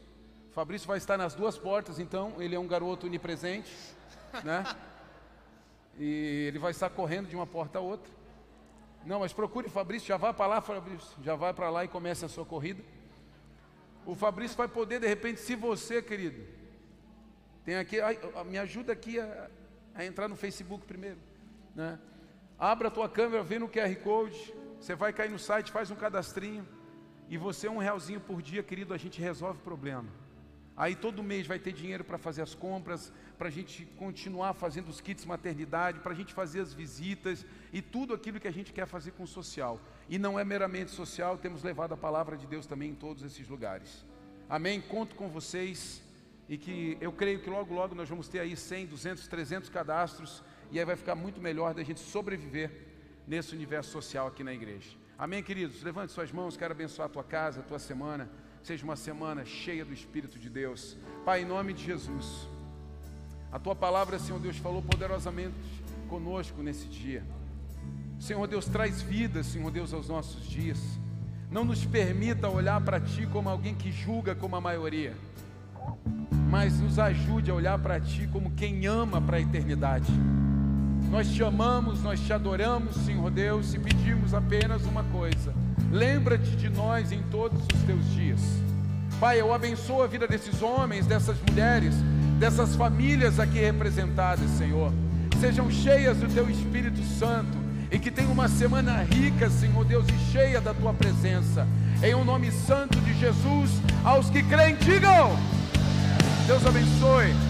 Fabrício vai estar nas duas portas, então ele é um garoto onipresente, né? E ele vai estar correndo de uma porta a outra. Não, mas procure Fabrício, já vá para lá, Fabrício, já vai para lá e comece a sua corrida. O Fabrício vai poder, de repente, se você, querido, tem aqui, me ajuda aqui a, a entrar no Facebook primeiro. Né? Abra a tua câmera, vê no QR Code. Você vai cair no site, faz um cadastrinho. E você, um realzinho por dia, querido, a gente resolve o problema. Aí todo mês vai ter dinheiro para fazer as compras, para a gente continuar fazendo os kits maternidade, para a gente fazer as visitas e tudo aquilo que a gente quer fazer com o social. E não é meramente social, temos levado a palavra de Deus também em todos esses lugares. Amém? Conto com vocês e que eu creio que logo, logo nós vamos ter aí 100, 200, 300 cadastros e aí vai ficar muito melhor da gente sobreviver nesse universo social aqui na igreja. Amém, queridos? Levante suas mãos, quero abençoar a tua casa, a tua semana. Seja uma semana cheia do Espírito de Deus. Pai, em nome de Jesus, a tua palavra, Senhor Deus, falou poderosamente conosco nesse dia. Senhor Deus, traz vida, Senhor Deus, aos nossos dias. Não nos permita olhar para Ti como alguém que julga como a maioria mas nos ajude a olhar para Ti como quem ama para a eternidade. Nós te amamos, nós te adoramos, Senhor Deus, e pedimos apenas uma coisa: lembra-te de nós em todos os teus dias. Pai, eu abençoo a vida desses homens, dessas mulheres, dessas famílias aqui representadas, Senhor. Sejam cheias do teu Espírito Santo e que tenham uma semana rica, Senhor Deus, e cheia da tua presença. Em o um nome santo de Jesus, aos que creem, digam. Deus abençoe.